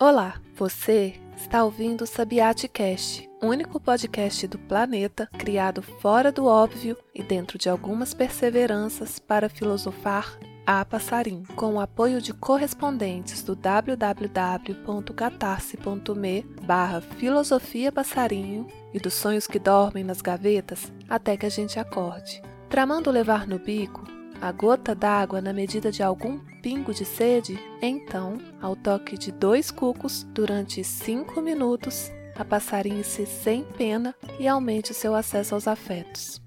Olá, você está ouvindo o Sabiate Cast, único podcast do planeta criado fora do óbvio e dentro de algumas perseveranças para filosofar a passarinho, com o apoio de correspondentes do www.catarse.me barra filosofia passarinho e dos sonhos que dormem nas gavetas até que a gente acorde. Tramando levar no bico a gota d'água na medida de algum pingo de sede, então, ao toque de dois cucos, durante cinco minutos, a passarinhe-se sem pena e aumente o seu acesso aos afetos.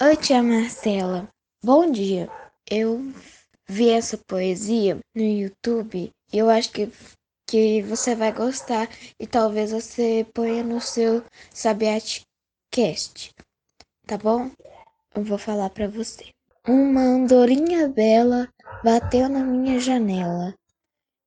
Oi, tia Marcela. Bom dia. Eu vi essa poesia no YouTube e eu acho que que você vai gostar e talvez você ponha no seu Sabiate Cast, tá bom? Eu vou falar para você. Uma andorinha bela bateu na minha janela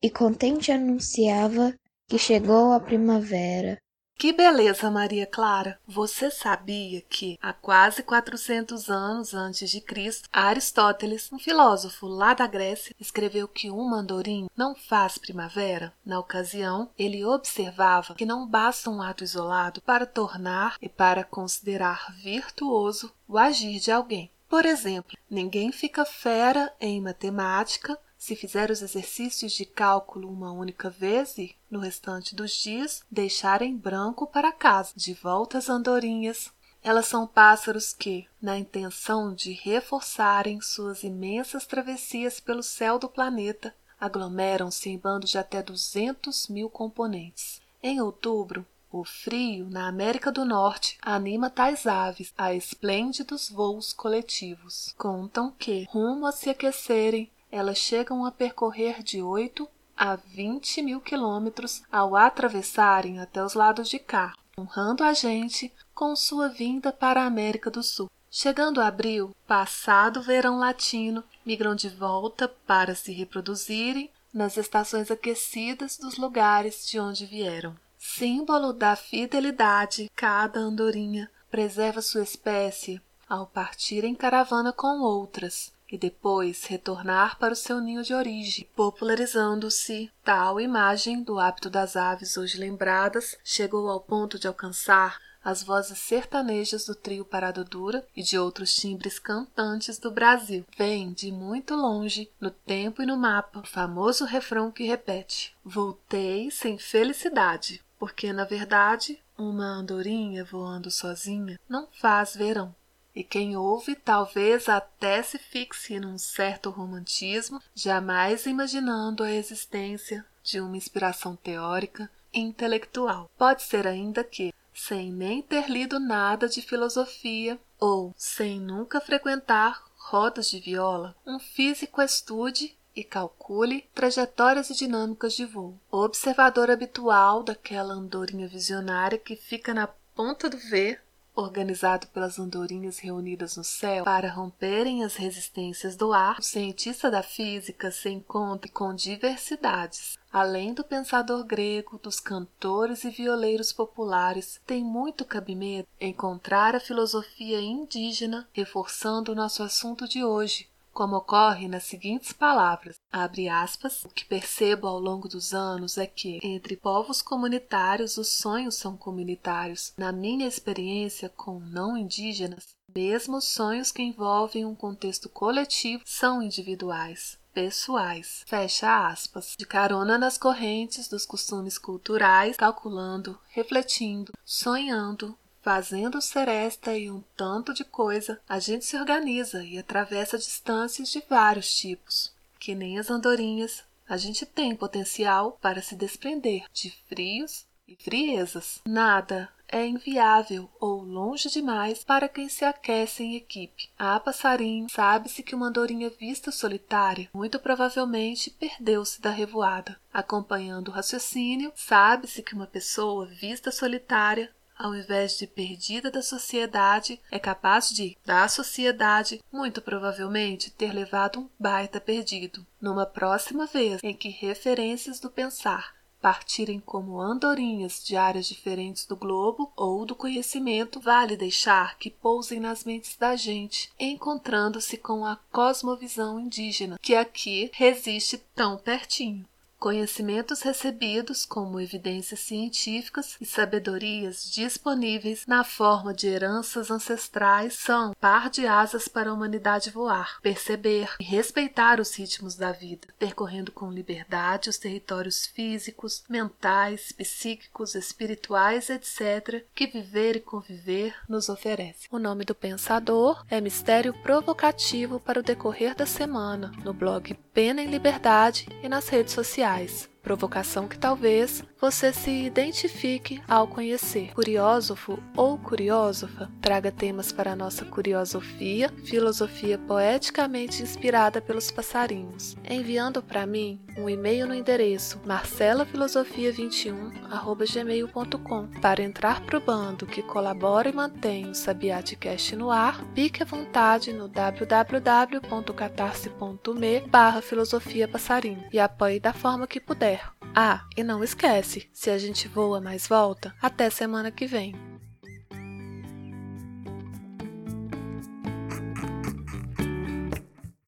e contente anunciava que chegou a primavera. Que beleza, Maria Clara! Você sabia que, há quase 400 anos antes de Cristo, Aristóteles, um filósofo lá da Grécia, escreveu que um mandorim não faz primavera? Na ocasião, ele observava que não basta um ato isolado para tornar e para considerar virtuoso o agir de alguém. Por exemplo, ninguém fica fera em matemática se fizer os exercícios de cálculo uma única vez e, no restante dos dias, deixar em branco para casa, de volta às andorinhas, elas são pássaros que, na intenção de reforçarem suas imensas travessias pelo céu do planeta, aglomeram-se em bandos de até 200 mil componentes. Em outubro, o frio na América do Norte anima tais aves a esplêndidos voos coletivos. Contam que, rumo a se aquecerem, elas chegam a percorrer de 8 a 20 mil quilômetros ao atravessarem até os lados de cá, honrando a gente com sua vinda para a América do Sul. Chegando a abril, passado o verão latino, migram de volta para se reproduzirem nas estações aquecidas dos lugares de onde vieram. Símbolo da fidelidade, cada andorinha preserva sua espécie ao partir em caravana com outras, e depois retornar para o seu ninho de origem, popularizando-se tal imagem do hábito das aves hoje lembradas, chegou ao ponto de alcançar as vozes sertanejas do trio Parada Dura e de outros timbres cantantes do Brasil. Vem de muito longe, no tempo e no mapa, o famoso refrão que repete: Voltei sem felicidade, porque na verdade uma andorinha voando sozinha não faz verão e quem ouve talvez até se fixe num certo romantismo, jamais imaginando a existência de uma inspiração teórica e intelectual. Pode ser ainda que, sem nem ter lido nada de filosofia ou sem nunca frequentar rodas de viola, um físico estude e calcule trajetórias e dinâmicas de voo. Observador habitual daquela andorinha visionária que fica na ponta do V organizado pelas andorinhas reunidas no céu para romperem as resistências do ar, o cientista da física se encontra com diversidades. Além do pensador grego, dos cantores e violeiros populares, tem muito cabimento encontrar a filosofia indígena reforçando o nosso assunto de hoje, como ocorre nas seguintes palavras, abre aspas, o que percebo ao longo dos anos é que, entre povos comunitários, os sonhos são comunitários. Na minha experiência com não indígenas, mesmo os sonhos que envolvem um contexto coletivo são individuais pessoais. Fecha aspas. De carona nas correntes dos costumes culturais, calculando, refletindo, sonhando, Fazendo ser esta e um tanto de coisa, a gente se organiza e atravessa distâncias de vários tipos. Que nem as andorinhas, a gente tem potencial para se desprender de frios e friezas. Nada é inviável ou longe demais para quem se aquece em equipe. A passarinho, sabe-se que uma andorinha vista solitária muito provavelmente perdeu-se da revoada. Acompanhando o raciocínio, sabe-se que uma pessoa vista solitária ao invés de perdida da sociedade, é capaz de, da sociedade, muito provavelmente ter levado um baita perdido. Numa próxima vez em que referências do pensar partirem como andorinhas de áreas diferentes do globo ou do conhecimento, vale deixar que pousem nas mentes da gente, encontrando-se com a cosmovisão indígena, que aqui resiste tão pertinho. Conhecimentos recebidos como evidências científicas e sabedorias disponíveis na forma de heranças ancestrais são par de asas para a humanidade voar, perceber e respeitar os ritmos da vida, percorrendo com liberdade os territórios físicos, mentais, psíquicos, espirituais, etc., que viver e conviver nos oferece. O nome do pensador é Mistério Provocativo para o decorrer da semana, no blog Pena em Liberdade e nas redes sociais sociais provocação que talvez você se identifique ao conhecer. Curiósofo ou curiósofa traga temas para a nossa curiosofia, filosofia poeticamente inspirada pelos passarinhos, enviando para mim um e-mail no endereço marcelafilosofia21@gmail.com. Para entrar pro bando que colabora e mantém o Sabiatcast no ar, pique à vontade no www.catarse.me/filosofia passarinho e apoie da forma que puder. Ah, e não esquece, se a gente voa mais volta, até semana que vem.